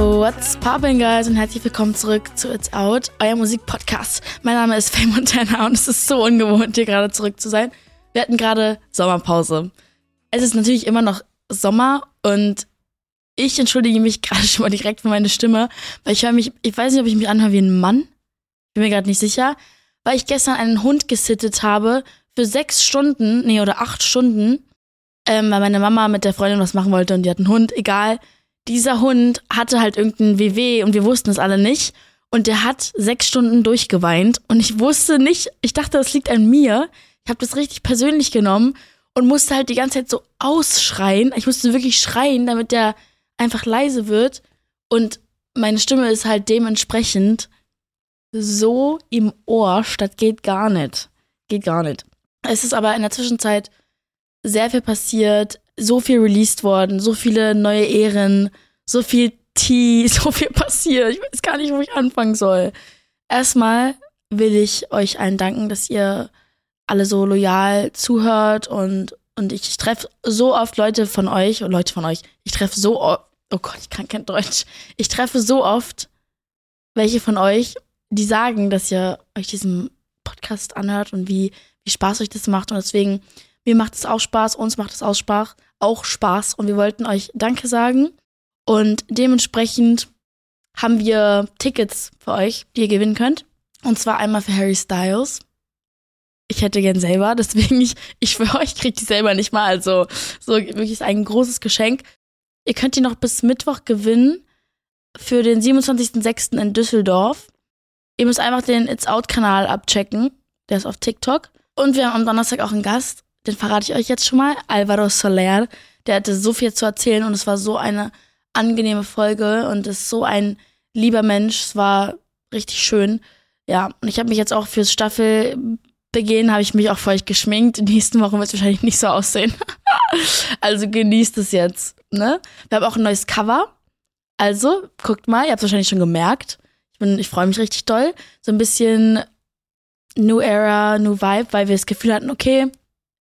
What's poppin', guys? Und herzlich willkommen zurück zu It's Out, euer Musikpodcast. Mein Name ist Faye Montana und es ist so ungewohnt, hier gerade zurück zu sein. Wir hatten gerade Sommerpause. Es ist natürlich immer noch Sommer und ich entschuldige mich gerade schon mal direkt für meine Stimme, weil ich höre mich, ich weiß nicht, ob ich mich anhöre wie ein Mann. Bin mir gerade nicht sicher, weil ich gestern einen Hund gesittet habe für sechs Stunden, nee, oder acht Stunden, ähm, weil meine Mama mit der Freundin was machen wollte und die hat einen Hund, egal. Dieser Hund hatte halt irgendein WW und wir wussten es alle nicht. Und der hat sechs Stunden durchgeweint und ich wusste nicht, ich dachte, das liegt an mir. Ich habe das richtig persönlich genommen und musste halt die ganze Zeit so ausschreien. Ich musste wirklich schreien, damit der einfach leise wird. Und meine Stimme ist halt dementsprechend so im Ohr, statt geht gar nicht. Geht gar nicht. Es ist aber in der Zwischenzeit sehr viel passiert, so viel released worden, so viele neue Ehren, so viel Tea, so viel passiert. Ich weiß gar nicht, wo ich anfangen soll. Erstmal will ich euch allen danken, dass ihr alle so loyal zuhört und, und ich, ich treffe so oft Leute von euch und Leute von euch. Ich treffe so oft, oh Gott, ich kann kein Deutsch. Ich treffe so oft welche von euch, die sagen, dass ihr euch diesen Podcast anhört und wie, wie Spaß euch das macht. Und deswegen, mir macht es auch Spaß, uns macht es auch Spaß, auch Spaß. Und wir wollten euch Danke sagen. Und dementsprechend haben wir Tickets für euch, die ihr gewinnen könnt. Und zwar einmal für Harry Styles. Ich hätte gern selber, deswegen ich, ich für euch kriege die selber nicht mal. Also so wirklich ein großes Geschenk. Ihr könnt die noch bis Mittwoch gewinnen für den 27.06. in Düsseldorf. Ihr müsst einfach den It's Out-Kanal abchecken. Der ist auf TikTok. Und wir haben am Donnerstag auch einen Gast. Den verrate ich euch jetzt schon mal. Alvaro Soler. Der hatte so viel zu erzählen und es war so eine angenehme Folge und ist so ein lieber Mensch. Es war richtig schön. Ja, und ich habe mich jetzt auch fürs Staffelbegehen, habe ich mich auch für euch geschminkt. Die nächsten Wochen wird es wahrscheinlich nicht so aussehen. also genießt es jetzt. Ne? Wir haben auch ein neues Cover. Also, guckt mal, ihr habt es wahrscheinlich schon gemerkt. Ich, ich freue mich richtig doll. So ein bisschen New Era, New Vibe, weil wir das Gefühl hatten, okay,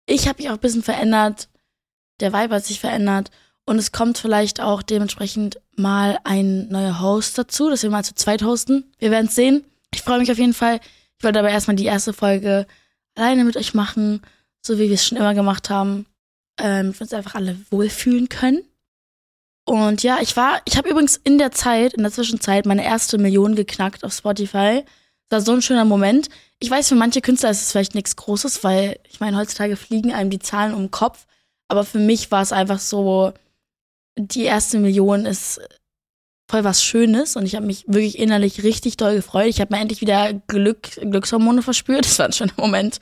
ich habe mich auch ein bisschen verändert. Der Vibe hat sich verändert. Und es kommt vielleicht auch dementsprechend mal ein neuer Host dazu, dass wir mal zu zweit hosten. Wir werden es sehen. Ich freue mich auf jeden Fall. Ich wollte aber erstmal die erste Folge alleine mit euch machen, so wie wir es schon immer gemacht haben. Ähm, wir uns einfach alle wohlfühlen können. Und ja, ich war, ich habe übrigens in der Zeit, in der Zwischenzeit, meine erste Million geknackt auf Spotify. Das war so ein schöner Moment. Ich weiß, für manche Künstler ist es vielleicht nichts Großes, weil ich meine, heutzutage fliegen einem die Zahlen um den Kopf. Aber für mich war es einfach so, die erste Million ist voll was Schönes und ich habe mich wirklich innerlich richtig doll gefreut. Ich habe mir endlich wieder Glück, Glückshormone verspürt. Das war ein schöner Moment.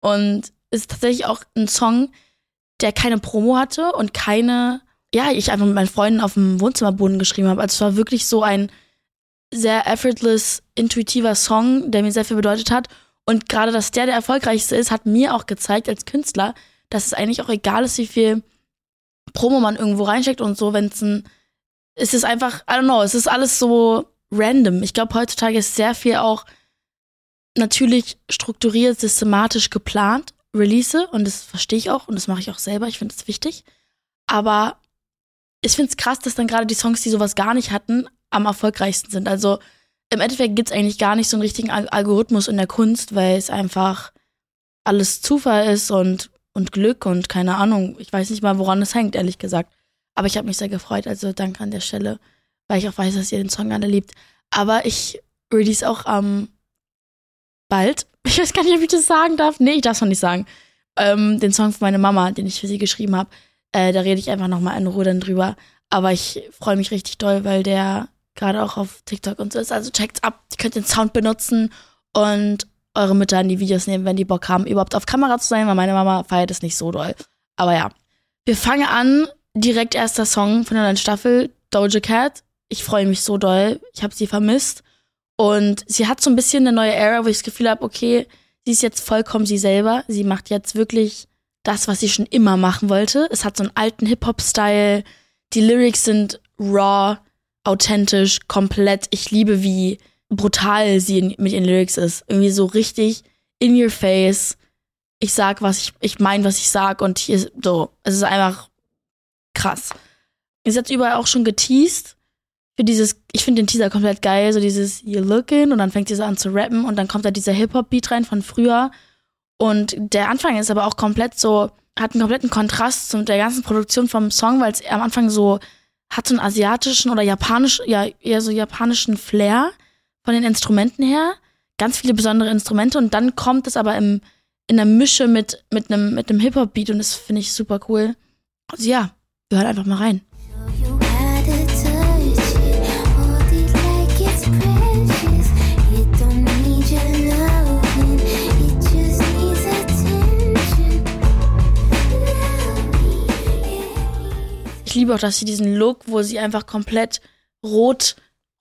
Und es ist tatsächlich auch ein Song, der keine Promo hatte und keine, ja, ich einfach mit meinen Freunden auf dem Wohnzimmerboden geschrieben habe. Also es war wirklich so ein sehr effortless, intuitiver Song, der mir sehr viel bedeutet hat. Und gerade, dass der der erfolgreichste ist, hat mir auch gezeigt als Künstler, dass es eigentlich auch egal ist, wie viel Promo man irgendwo reinsteckt und so, wenn es ein. Es ist einfach, I don't know, es ist alles so random. Ich glaube, heutzutage ist sehr viel auch natürlich strukturiert, systematisch geplant, Release, und das verstehe ich auch und das mache ich auch selber. Ich finde es wichtig. Aber ich finde es krass, dass dann gerade die Songs, die sowas gar nicht hatten, am erfolgreichsten sind. Also im Endeffekt gibt es eigentlich gar nicht so einen richtigen Algorithmus in der Kunst, weil es einfach alles Zufall ist und, und Glück und keine Ahnung. Ich weiß nicht mal, woran es hängt, ehrlich gesagt. Aber ich habe mich sehr gefreut, also danke an der Stelle, weil ich auch weiß, dass ihr den Song alle liebt. Aber ich release auch am ähm, bald, ich weiß gar nicht, ob ich das sagen darf. Nee, ich darf es noch nicht sagen. Ähm, den Song von meiner Mama, den ich für sie geschrieben habe. Äh, da rede ich einfach nochmal in Ruhe dann drüber. Aber ich freue mich richtig doll, weil der gerade auch auf TikTok und so ist. Also checkt's ab, ihr könnt den Sound benutzen und eure Mütter in die Videos nehmen, wenn die Bock haben, überhaupt auf Kamera zu sein, weil meine Mama feiert es nicht so doll. Aber ja. Wir fangen an, direkt erster Song von der neuen Staffel, Doja Cat. Ich freue mich so doll. Ich habe sie vermisst. Und sie hat so ein bisschen eine neue Era, wo ich das Gefühl habe, okay, sie ist jetzt vollkommen sie selber. Sie macht jetzt wirklich das, was sie schon immer machen wollte. Es hat so einen alten Hip-Hop-Style. Die Lyrics sind raw authentisch, komplett. Ich liebe, wie brutal sie mit ihren Lyrics ist. Irgendwie so richtig in your face. Ich sag, was ich, ich meine, was ich sag und hier so. Es ist einfach krass. Ist jetzt überall auch schon geteased. für dieses, ich finde den Teaser komplett geil, so dieses You looking und dann fängt sie so an zu rappen und dann kommt da dieser Hip-Hop-Beat rein von früher. Und der Anfang ist aber auch komplett so, hat einen kompletten Kontrast zu der ganzen Produktion vom Song, weil es am Anfang so hat so einen asiatischen oder japanisch, ja, eher so japanischen Flair von den Instrumenten her. Ganz viele besondere Instrumente und dann kommt es aber im, in der Mische mit, mit einem, mit einem Hip-Hop-Beat und das finde ich super cool. Also ja, wir hören einfach mal rein. Liebe auch, dass sie diesen Look, wo sie einfach komplett rot,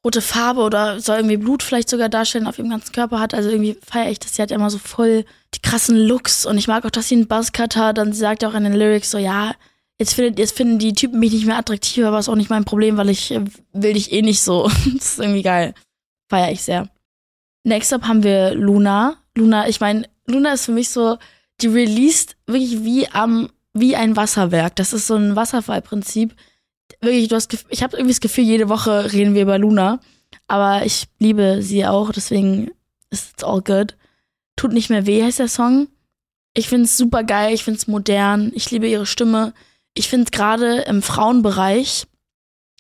rote Farbe oder soll irgendwie Blut vielleicht sogar darstellen, auf ihrem ganzen Körper hat. Also irgendwie feiere ich das. Sie hat ja immer so voll die krassen Looks und ich mag auch, dass sie einen Buzzcut hat. Dann sie sagt auch in den Lyrics so, ja, jetzt, findet, jetzt finden die Typen mich nicht mehr attraktiv, aber ist auch nicht mein Problem, weil ich äh, will dich eh nicht so. das ist irgendwie geil. Feiere ich sehr. Next up haben wir Luna. Luna, ich meine, Luna ist für mich so, die released wirklich wie am wie ein Wasserwerk. Das ist so ein Wasserfallprinzip. Wirklich, du hast, ich habe irgendwie das Gefühl, jede Woche reden wir über Luna. Aber ich liebe sie auch, deswegen ist it's all good. Tut nicht mehr weh, heißt der Song. Ich finde es super geil, ich finde es modern, ich liebe ihre Stimme. Ich finde gerade im Frauenbereich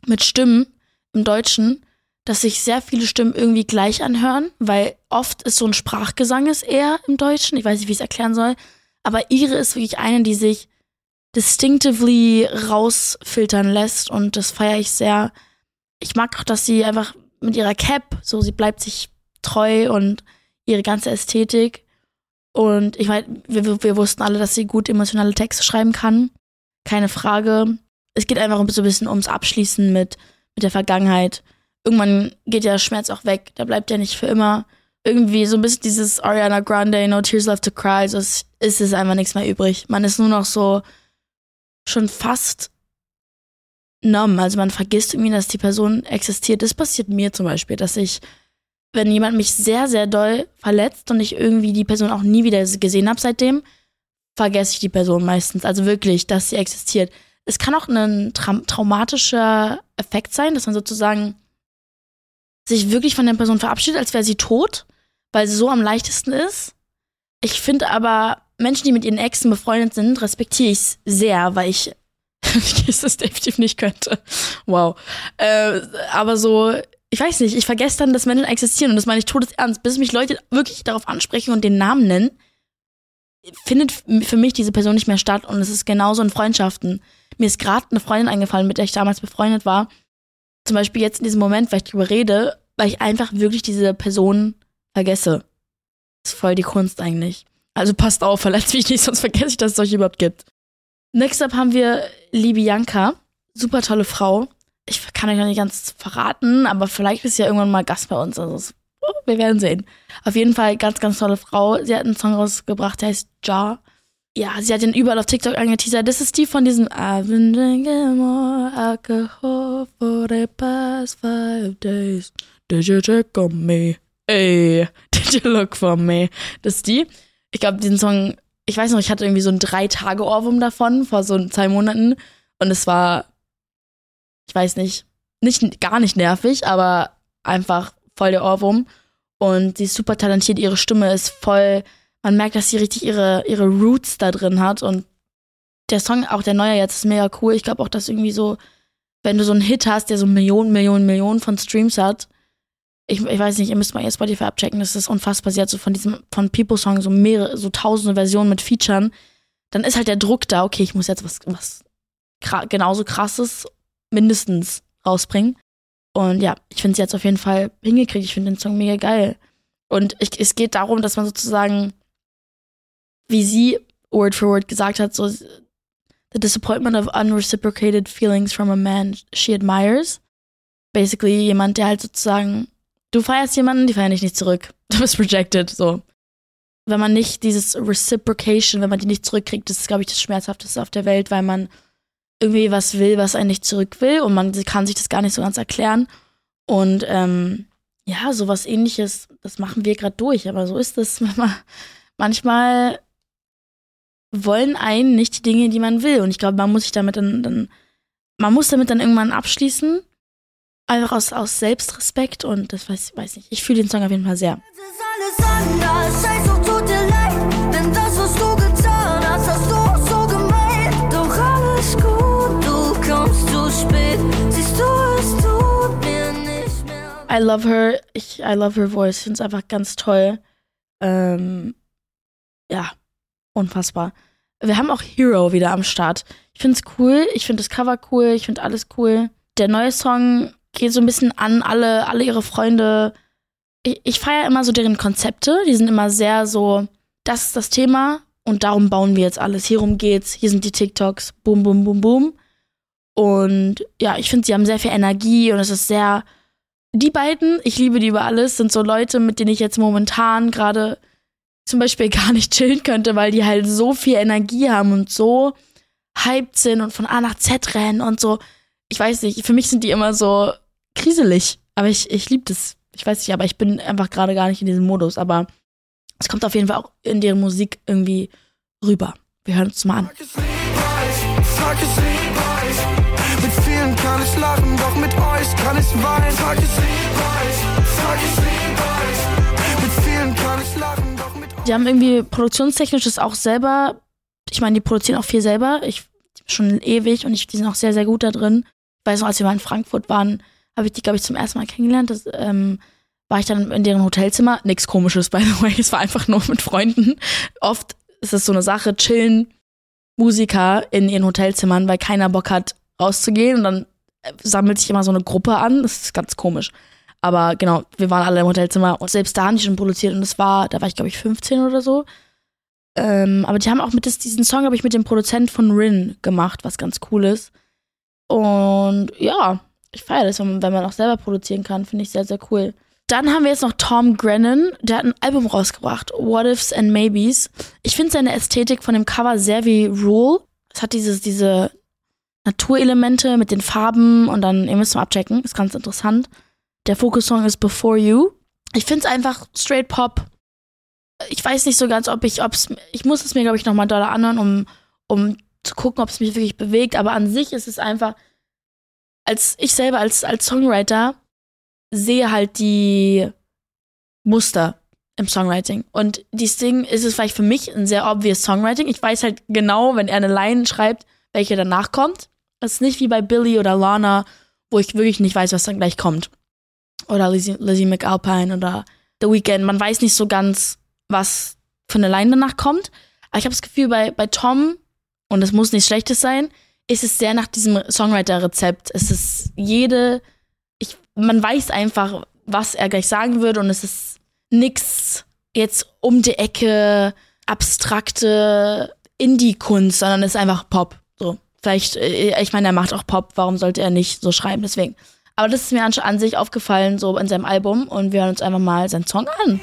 mit Stimmen im Deutschen, dass sich sehr viele Stimmen irgendwie gleich anhören, weil oft ist so ein Sprachgesang ist eher im Deutschen. Ich weiß nicht, wie ich es erklären soll. Aber ihre ist wirklich eine, die sich distinctively rausfiltern lässt und das feiere ich sehr. Ich mag auch, dass sie einfach mit ihrer Cap, so sie bleibt sich treu und ihre ganze Ästhetik. Und ich meine, wir, wir wussten alle, dass sie gut emotionale Texte schreiben kann. Keine Frage. Es geht einfach so ein bisschen ums Abschließen mit, mit der Vergangenheit. Irgendwann geht ja Schmerz auch weg. Der bleibt ja nicht für immer. Irgendwie so ein bisschen dieses Ariana Grande, No Tears Left to Cry, so ist, ist es einfach nichts mehr übrig. Man ist nur noch so schon fast numb. Also man vergisst irgendwie, dass die Person existiert. Das passiert mir zum Beispiel, dass ich, wenn jemand mich sehr, sehr doll verletzt und ich irgendwie die Person auch nie wieder gesehen habe seitdem, vergesse ich die Person meistens. Also wirklich, dass sie existiert. Es kann auch ein tra traumatischer Effekt sein, dass man sozusagen sich wirklich von der Person verabschiedet, als wäre sie tot, weil sie so am leichtesten ist. Ich finde aber, Menschen, die mit ihren Exen befreundet sind, respektiere ich sehr, weil ich das definitiv nicht könnte. Wow. Äh, aber so, ich weiß nicht, ich vergesse dann, dass Menschen existieren und das meine ich todesernst, bis mich Leute wirklich darauf ansprechen und den Namen nennen, findet für mich diese Person nicht mehr statt und es ist genauso in Freundschaften. Mir ist gerade eine Freundin eingefallen, mit der ich damals befreundet war. Zum Beispiel jetzt in diesem Moment, weil ich drüber rede, weil ich einfach wirklich diese Person vergesse. Das ist voll die Kunst eigentlich. Also passt auf, verletzt mich nicht, sonst vergesse ich, dass es euch überhaupt gibt. Next up haben wir Libianka. Super tolle Frau. Ich kann euch noch nicht ganz verraten, aber vielleicht ist sie ja irgendwann mal Gast bei uns. Also oh, wir werden sehen. Auf jeden Fall ganz, ganz tolle Frau. Sie hat einen Song rausgebracht, der heißt Jar. Ja, sie hat den überall auf TikTok angeteasert. Das ist die von diesem I've been drinking more alcohol for the past five days. Did you check on me? Ey, did you look for me? Das ist die ich glaube, diesen Song, ich weiß noch, ich hatte irgendwie so ein drei Tage Ohrwurm davon vor so zwei Monaten. Und es war, ich weiß nicht, nicht gar nicht nervig, aber einfach voll der Ohrwurm. Und sie ist super talentiert, ihre Stimme ist voll, man merkt, dass sie richtig ihre ihre Roots da drin hat. Und der Song, auch der neue jetzt, ist mega cool. Ich glaube auch, dass irgendwie so, wenn du so einen Hit hast, der so Millionen, Millionen, Millionen von Streams hat, ich, ich weiß nicht, ihr müsst mal ihr Spotify abchecken, das ist unfassbar. Sie hat so von diesem, von People Song so mehrere, so tausende Versionen mit Featuren. Dann ist halt der Druck da, okay, ich muss jetzt was, was genauso krasses mindestens rausbringen. Und ja, ich finde sie jetzt auf jeden Fall hingekriegt. Ich finde den Song mega geil. Und ich, es geht darum, dass man sozusagen, wie sie word for word gesagt hat, so the disappointment of unreciprocated feelings from a man she admires. Basically jemand, der halt sozusagen du feierst jemanden, die feiern dich nicht zurück. Du bist rejected, so. Wenn man nicht dieses Reciprocation, wenn man die nicht zurückkriegt, das ist, glaube ich, das Schmerzhafteste auf der Welt, weil man irgendwie was will, was einen nicht zurück will und man kann sich das gar nicht so ganz erklären. Und ähm, ja, sowas ähnliches, das machen wir gerade durch, aber so ist es. Manchmal wollen einen nicht die Dinge, die man will. Und ich glaube, man muss sich damit dann, dann, man muss damit dann irgendwann abschließen Einfach aus, aus Selbstrespekt und das weiß, weiß nicht. Ich fühle den Song auf jeden Fall sehr. Es ist alles anders, scheiß doch tut dir leid, denn das, was du getan hast, hast du auch so gemeint. Doch alles gut, du kommst zu spät, siehst du, es tut mir nicht mehr. I love her. Ich, I love her voice. Ich finde es einfach ganz toll. Ähm, ja, unfassbar. Wir haben auch Hero wieder am Start. Ich finde es cool. Ich finde das Cover cool. Ich finde alles cool. Der neue Song geht so ein bisschen an alle, alle ihre Freunde. Ich, ich feiere immer so deren Konzepte. Die sind immer sehr so, das ist das Thema und darum bauen wir jetzt alles. Hierum geht's. Hier sind die TikToks. Boom, boom, boom, boom. Und ja, ich finde, sie haben sehr viel Energie und es ist sehr. Die beiden, ich liebe die über alles, sind so Leute, mit denen ich jetzt momentan gerade zum Beispiel gar nicht chillen könnte, weil die halt so viel Energie haben und so hyped sind und von A nach Z rennen und so. Ich weiß nicht, für mich sind die immer so kriselig. Aber ich, ich liebe das. Ich weiß nicht, aber ich bin einfach gerade gar nicht in diesem Modus. Aber es kommt auf jeden Fall auch in deren Musik irgendwie rüber. Wir hören uns mal an. Mit vielen kann ich lachen, doch mit euch kann ich weinen. Tag ist regenreich, Tag ist regenreich. Mit vielen kann ich lachen, doch mit euch. Die haben irgendwie produktionstechnisch das auch selber. Ich meine, die produzieren auch viel selber. Ich schon ewig und ich, die sind auch sehr, sehr gut da drin. Ich weiß noch, als wir mal in Frankfurt waren, habe ich die, glaube ich, zum ersten Mal kennengelernt. Das, ähm, war ich dann in deren Hotelzimmer. Nichts komisches, by the way. Es war einfach nur mit Freunden. Oft ist es so eine Sache, chillen Musiker in ihren Hotelzimmern, weil keiner Bock hat, rauszugehen. Und dann äh, sammelt sich immer so eine Gruppe an. Das ist ganz komisch. Aber genau, wir waren alle im Hotelzimmer und selbst da haben die schon produziert und das war, da war ich glaube ich 15 oder so. Ähm, aber die haben auch mit das, diesen Song, glaube ich, mit dem Produzent von Rin gemacht, was ganz cool ist. Und ja, ich feiere das, wenn man, auch selber produzieren kann, finde ich sehr, sehr cool. Dann haben wir jetzt noch Tom Grennan, der hat ein Album rausgebracht, What Ifs and Maybes. Ich finde seine Ästhetik von dem Cover sehr wie Rule. Es hat dieses, diese Naturelemente mit den Farben und dann, ihr müsst mal abchecken, ist ganz interessant. Der Fokussong ist Before You. Ich finde es einfach straight Pop. Ich weiß nicht so ganz, ob ich, ob's, ich muss es mir, glaube ich, nochmal doller anhören, um, um zu gucken, ob es mich wirklich bewegt. Aber an sich ist es einfach, als ich selber als, als Songwriter sehe halt die Muster im Songwriting. Und dieses Ding ist es vielleicht für mich ein sehr obvious Songwriting. Ich weiß halt genau, wenn er eine Line schreibt, welche danach kommt. Das ist nicht wie bei Billy oder Lana, wo ich wirklich nicht weiß, was dann gleich kommt. Oder Lizzie, Lizzie McAlpine oder The Weeknd. Man weiß nicht so ganz, was für eine Line danach kommt. Aber ich habe das Gefühl, bei, bei Tom, und es muss nichts Schlechtes sein, ist es sehr nach diesem Songwriter-Rezept. Es ist jede, ich, man weiß einfach, was er gleich sagen würde und es ist nix jetzt um die Ecke abstrakte Indie-Kunst, sondern es ist einfach Pop. So. Vielleicht, äh, ich meine, er macht auch Pop, warum sollte er nicht so schreiben? Deswegen. Aber das ist mir an sich aufgefallen, so in seinem Album und wir hören uns einfach mal seinen Song an.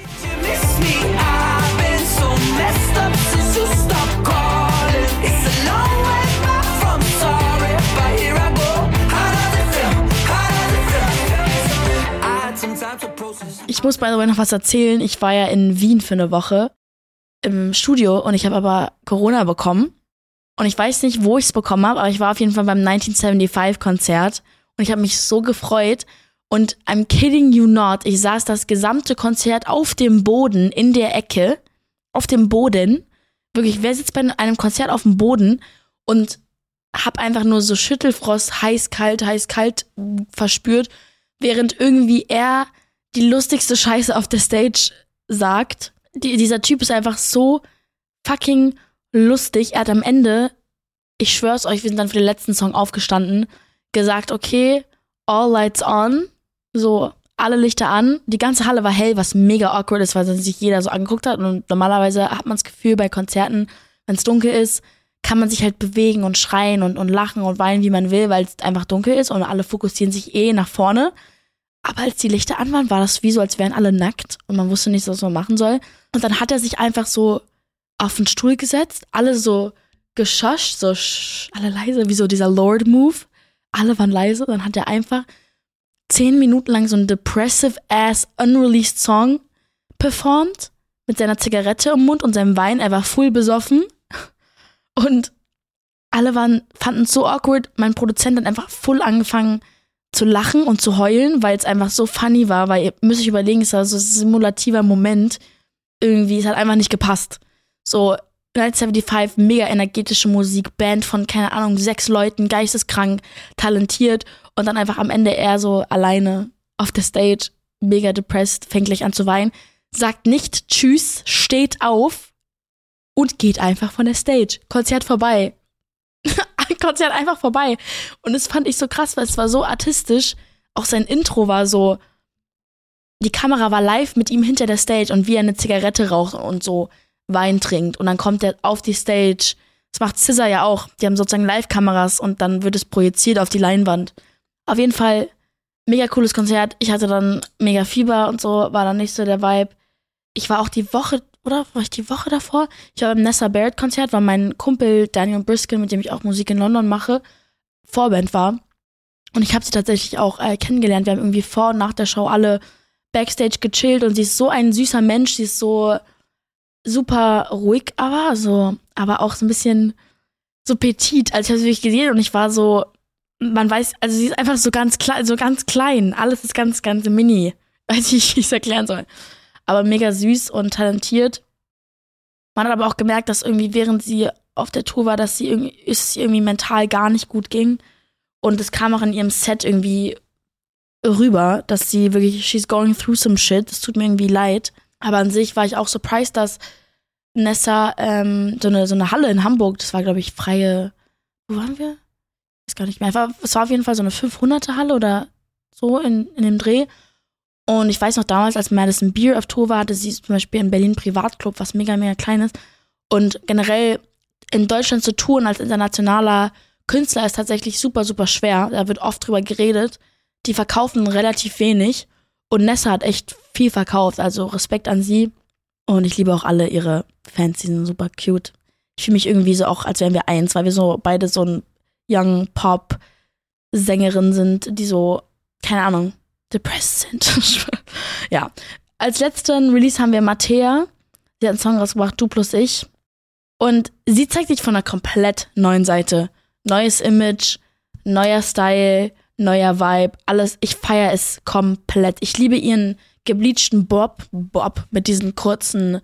Ich muss by the way noch was erzählen. Ich war ja in Wien für eine Woche im Studio und ich habe aber Corona bekommen. Und ich weiß nicht, wo ich es bekommen habe, aber ich war auf jeden Fall beim 1975-Konzert und ich habe mich so gefreut. Und I'm kidding you not, ich saß das gesamte Konzert auf dem Boden in der Ecke, auf dem Boden. Wirklich, wer sitzt bei einem Konzert auf dem Boden und hab einfach nur so Schüttelfrost, heiß, kalt, heiß, kalt verspürt, während irgendwie er die lustigste Scheiße auf der Stage sagt. Die, dieser Typ ist einfach so fucking lustig. Er hat am Ende, ich schwör's euch, wir sind dann für den letzten Song aufgestanden, gesagt, okay, all lights on, so alle Lichter an. Die ganze Halle war hell, was mega awkward ist, weil sich jeder so angeguckt hat. Und normalerweise hat man das Gefühl bei Konzerten, wenn es dunkel ist, kann man sich halt bewegen und schreien und, und lachen und weinen, wie man will, weil es einfach dunkel ist und alle fokussieren sich eh nach vorne. Aber als die Lichter an waren, war das wie so, als wären alle nackt und man wusste nicht, was man machen soll. Und dann hat er sich einfach so auf den Stuhl gesetzt, alle so geschoscht, so sch, alle leise, wie so dieser Lord-Move. Alle waren leise. Dann hat er einfach zehn Minuten lang so einen depressive-ass, unreleased Song performt mit seiner Zigarette im Mund und seinem Wein. Er war full besoffen. Und alle waren, fanden es so awkward. Mein Produzent hat einfach full angefangen zu lachen und zu heulen, weil es einfach so funny war, weil ihr müsst euch überlegen, es war so ein simulativer Moment. Irgendwie, es hat einfach nicht gepasst. So, 1975, mega energetische Musik, Band von, keine Ahnung, sechs Leuten, geisteskrank, talentiert und dann einfach am Ende er so alleine auf der Stage, mega depressed, fängt gleich an zu weinen, sagt nicht Tschüss, steht auf und geht einfach von der Stage. Konzert vorbei. Konzert einfach vorbei. Und das fand ich so krass, weil es war so artistisch. Auch sein Intro war so, die Kamera war live mit ihm hinter der Stage und wie er eine Zigarette raucht und so Wein trinkt. Und dann kommt er auf die Stage. Das macht Scissor ja auch. Die haben sozusagen Live-Kameras und dann wird es projiziert auf die Leinwand. Auf jeden Fall mega cooles Konzert. Ich hatte dann mega Fieber und so, war dann nicht so der Vibe. Ich war auch die Woche, oder war ich die Woche davor? Ich war beim Nessa Barrett Konzert, weil mein Kumpel Daniel Briskin, mit dem ich auch Musik in London mache, Vorband war. Und ich habe sie tatsächlich auch äh, kennengelernt. Wir haben irgendwie vor und nach der Show alle Backstage gechillt und sie ist so ein süßer Mensch. Sie ist so super ruhig, aber so, aber auch so ein bisschen so petit. Also ich habe sie wirklich gesehen und ich war so, man weiß, also sie ist einfach so ganz klein, so ganz klein. Alles ist ganz, ganz mini. Weiß nicht, wie ich es erklären soll. Aber mega süß und talentiert. Man hat aber auch gemerkt, dass irgendwie während sie auf der Tour war, dass sie irgendwie, es irgendwie mental gar nicht gut ging. Und es kam auch in ihrem Set irgendwie rüber, dass sie wirklich, she's going through some shit. Es tut mir irgendwie leid. Aber an sich war ich auch surprised, dass Nessa ähm, so, eine, so eine Halle in Hamburg, das war, glaube ich, freie, wo waren wir? Ich weiß gar nicht mehr. Einfach, es war auf jeden Fall so eine 500er Halle oder so in, in dem Dreh. Und ich weiß noch damals, als Madison Beer auf Tour war, hatte sie zum Beispiel in Berlin Privatclub, was mega, mega klein ist. Und generell in Deutschland zu touren als internationaler Künstler ist tatsächlich super, super schwer. Da wird oft drüber geredet. Die verkaufen relativ wenig. Und Nessa hat echt viel verkauft. Also Respekt an sie. Und ich liebe auch alle ihre Fans, die sind super cute. Ich fühle mich irgendwie so auch, als wären wir eins, weil wir so beide so ein Young Pop Sängerin sind, die so, keine Ahnung, depressed sind. ja. Als letzten Release haben wir Mattea. Sie hat einen Song rausgebracht, Du plus ich. Und sie zeigt sich von einer komplett neuen Seite. Neues Image, neuer Style, neuer Vibe, alles. Ich feiere es komplett. Ich liebe ihren gebleachten Bob, Bob mit diesen kurzen,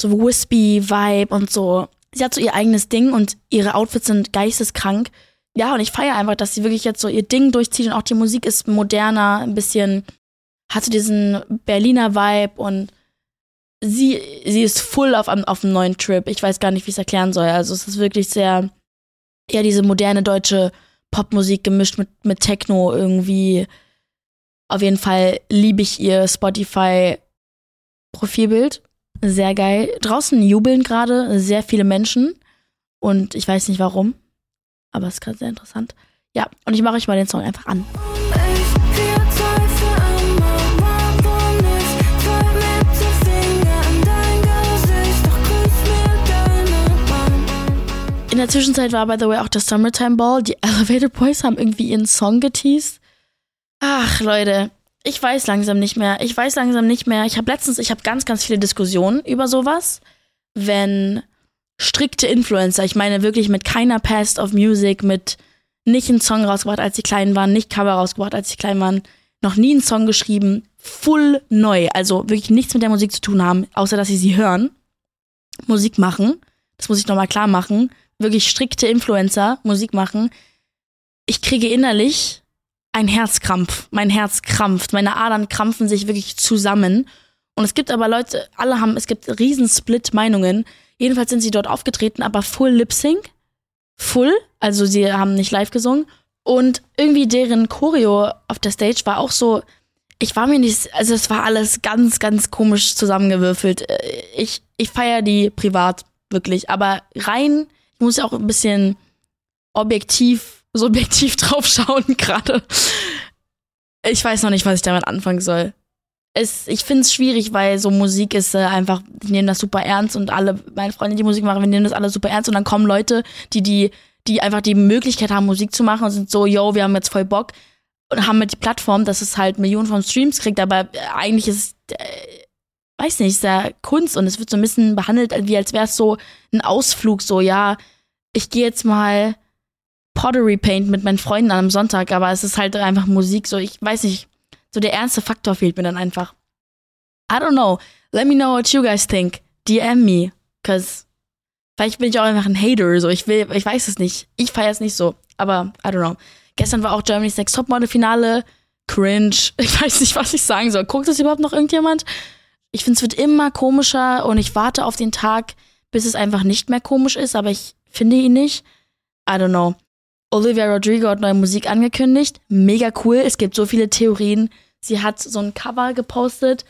so wispy Vibe und so. Sie hat so ihr eigenes Ding und ihre Outfits sind geisteskrank. Ja, und ich feiere einfach, dass sie wirklich jetzt so ihr Ding durchzieht und auch die Musik ist moderner, ein bisschen, hat so diesen Berliner Vibe und sie, sie ist full auf, auf einem neuen Trip. Ich weiß gar nicht, wie ich es erklären soll. Also es ist wirklich sehr, ja, diese moderne deutsche Popmusik gemischt mit, mit Techno irgendwie. Auf jeden Fall liebe ich ihr Spotify-Profilbild. Sehr geil. Draußen jubeln gerade sehr viele Menschen. Und ich weiß nicht warum. Aber es ist gerade sehr interessant. Ja, und ich mache euch mal den Song einfach an. In der Zwischenzeit war, by the way, auch das Summertime Ball. Die Elevator Boys haben irgendwie ihren Song geteased. Ach, Leute, ich weiß langsam nicht mehr. Ich weiß langsam nicht mehr. Ich habe letztens, ich habe ganz, ganz viele Diskussionen über sowas. Wenn strikte Influencer, ich meine wirklich mit keiner Past of Music, mit nicht einen Song rausgebracht, als sie klein waren, nicht Cover rausgebracht, als sie klein waren, noch nie einen Song geschrieben, full neu, also wirklich nichts mit der Musik zu tun haben, außer dass sie sie hören, Musik machen. Das muss ich nochmal klar machen. Wirklich strikte Influencer, Musik machen. Ich kriege innerlich einen Herzkrampf. Mein Herz krampft. Meine Adern krampfen sich wirklich zusammen. Und es gibt aber Leute, alle haben, es gibt riesen Split-Meinungen. Jedenfalls sind sie dort aufgetreten, aber full Lip-Sync. Full, also sie haben nicht live gesungen. Und irgendwie deren Choreo auf der Stage war auch so, ich war mir nicht, also es war alles ganz, ganz komisch zusammengewürfelt. Äh, Ich, ich feiere die privat, wirklich. Aber rein, ich muss ja auch ein bisschen objektiv, subjektiv drauf schauen gerade. Ich weiß noch nicht, was ich damit anfangen soll. Es, ich finde es schwierig, weil so Musik ist äh, einfach, die nehmen das super ernst und alle, meine Freunde, die Musik machen, wir nehmen das alle super ernst und dann kommen Leute, die, die, die einfach die Möglichkeit haben, Musik zu machen und sind so, yo, wir haben jetzt voll Bock und haben mit die Plattform, dass es halt Millionen von Streams kriegt, aber äh, eigentlich ist es, äh, weiß nicht, ist ja Kunst und es wird so ein bisschen behandelt, wie als wäre es so ein Ausflug, so, ja, ich gehe jetzt mal Pottery Paint mit meinen Freunden an einem Sonntag, aber es ist halt einfach Musik, so ich weiß nicht, so der ernste Faktor fehlt mir dann einfach. I don't know. Let me know what you guys think. DM me, cause vielleicht bin ich auch einfach ein Hater, so ich will, ich weiß es nicht. Ich feiere es nicht so, aber I don't know. Gestern war auch Germany's Next Topmodel Finale. Cringe. Ich weiß nicht, was ich sagen soll. Guckt das überhaupt noch irgendjemand? Ich finde, es wird immer komischer und ich warte auf den Tag, bis es einfach nicht mehr komisch ist, aber ich finde ihn nicht. I don't know. Olivia Rodrigo hat neue Musik angekündigt. Mega cool. Es gibt so viele Theorien. Sie hat so ein Cover gepostet,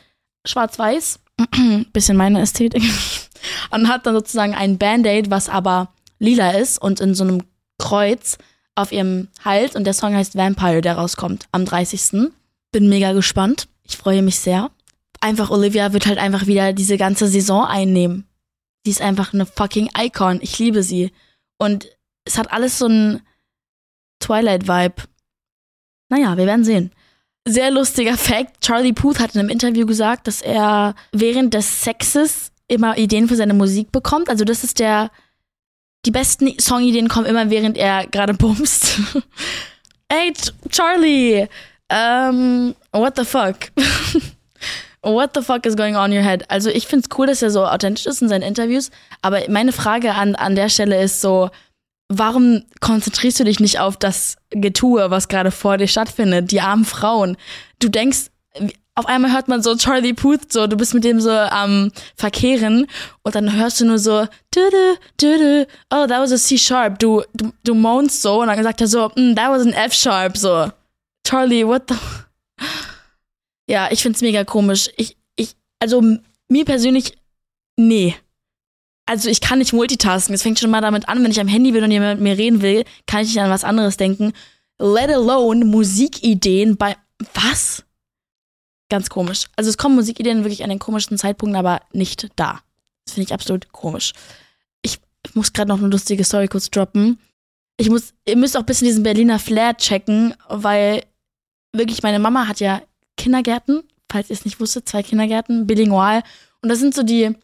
schwarz-weiß. Bisschen meine Ästhetik. Und hat dann sozusagen ein Band-Aid, was aber lila ist und in so einem Kreuz auf ihrem Hals. Und der Song heißt Vampire, der rauskommt am 30. Bin mega gespannt. Ich freue mich sehr. Einfach Olivia wird halt einfach wieder diese ganze Saison einnehmen. Sie ist einfach eine fucking Icon. Ich liebe sie. Und es hat alles so ein Twilight-Vibe. Naja, wir werden sehen. Sehr lustiger Fact. Charlie Puth hat in einem Interview gesagt, dass er während des Sexes immer Ideen für seine Musik bekommt. Also das ist der, die besten Songideen kommen immer während er gerade bumst. Ey, Ch- Charlie, um, what the fuck? What the fuck is going on in your head? Also ich find's cool, dass er so authentisch ist in seinen Interviews, aber meine Frage an, an der Stelle ist so, warum konzentrierst du dich nicht auf das Getue, was gerade vor dir stattfindet, die armen Frauen? Du denkst, auf einmal hört man so Charlie Puth, so du bist mit dem so am Verkehren und dann hörst du nur so, düdü, düdü, oh, that was a C-Sharp, du, du, du moanst so und dann sagt er so, mm, that was an F-Sharp, so. Charlie, what the... Ja, ich find's mega komisch. Ich, ich, also mir persönlich, nee. Also ich kann nicht multitasken. Es fängt schon mal damit an, wenn ich am Handy bin und jemand mit mir reden will, kann ich nicht an was anderes denken. Let alone Musikideen bei was? Ganz komisch. Also es kommen Musikideen wirklich an den komischsten Zeitpunkten, aber nicht da. Das finde ich absolut komisch. Ich muss gerade noch eine lustige Story kurz droppen. Ich muss, ihr müsst auch ein bisschen diesen Berliner Flair checken, weil wirklich meine Mama hat ja Kindergärten, falls ihr es nicht wusstet, zwei Kindergärten, bilingual. Und das sind so die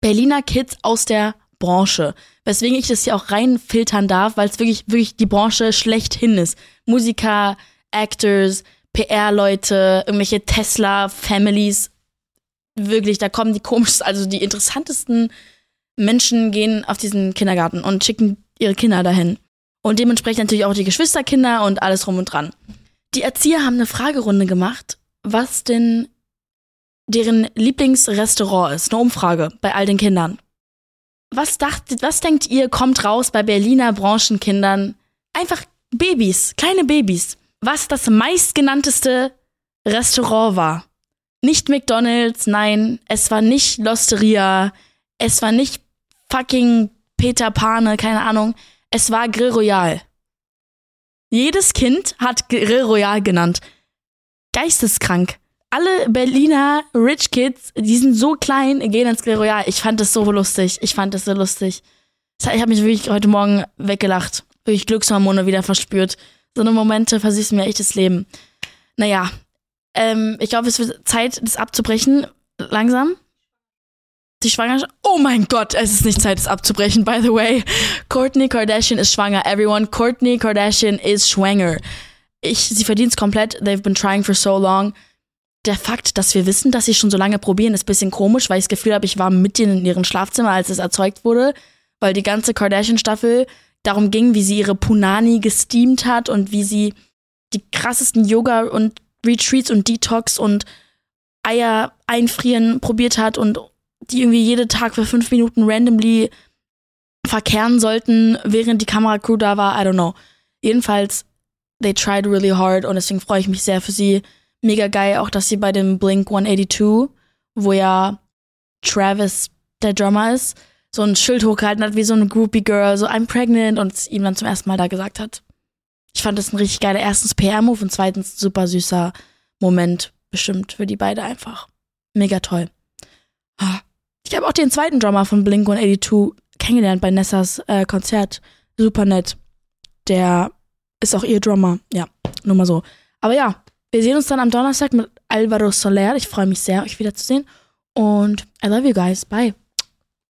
Berliner Kids aus der Branche. Weswegen ich das hier auch reinfiltern darf, weil es wirklich, wirklich die Branche schlechthin ist. Musiker, Actors, PR-Leute, irgendwelche Tesla-Families. Wirklich, da kommen die komischsten, also die interessantesten Menschen gehen auf diesen Kindergarten und schicken ihre Kinder dahin. Und dementsprechend natürlich auch die Geschwisterkinder und alles rum und dran. Die Erzieher haben eine Fragerunde gemacht, was denn deren Lieblingsrestaurant ist. Eine Umfrage bei all den Kindern. Was, dacht, was denkt ihr, kommt raus bei Berliner Branchenkindern? Einfach Babys, kleine Babys. Was das meistgenannteste Restaurant war. Nicht McDonalds, nein, es war nicht Losteria, es war nicht fucking Peter Pane, keine Ahnung. Es war Grill Royal. Jedes Kind hat Grill Royal genannt. Geisteskrank. Alle Berliner Rich Kids, die sind so klein, gehen ins Grill Royal. Ich fand das so lustig. Ich fand das so lustig. Das- Ich habe mich wirklich heute Morgen weggelacht. Wirklich Glückshormone wieder verspürt. So eine Momente versüßen mir echt das Leben. Naja, ähm, ich glaube, es wird Zeit, das abzubrechen. Langsam. Die Schwangerschaft. Oh mein Gott, es ist nicht Zeit, es abzubrechen, by the way. Courtney Kardashian ist schwanger. Everyone, Courtney Kardashian ist schwanger. Ich, sie verdient es komplett. They've been trying for so long. Der Fakt, dass wir wissen, dass sie schon so lange probieren, ist ein bisschen komisch, weil ich das Gefühl habe, ich war mit ihnen in ihrem Schlafzimmer, als es erzeugt wurde. Weil die ganze Kardashian-Staffel darum ging, wie sie ihre Punani gesteamt hat und wie sie die krassesten Yoga und Retreats und Detox und Eier einfrieren probiert hat und die irgendwie jeden Tag für fünf Minuten randomly verkehren sollten, während die Kameracrew da war. I don't know. Jedenfalls, they tried really hard und deswegen freue ich mich sehr für sie. Mega geil, auch dass sie bei dem Blink 182, wo ja Travis der Drummer ist, so ein Schild hochgehalten hat wie so eine Groupie Girl, so I'm pregnant und es ihm dann zum ersten Mal da gesagt hat. Ich fand das ein richtig geiler, erstens PR-Move und zweitens super süßer Moment bestimmt für die beide einfach. Mega toll. Ah. Ich habe auch den zweiten Drummer von Blink 182 kennengelernt bei Nessas äh, Konzert. Super nett. Der ist auch ihr Drummer. Ja, nur mal so. Aber ja, wir sehen uns dann am Donnerstag mit Alvaro Soler. Ich freue mich sehr, euch wiederzusehen. Und I love you guys. Bye.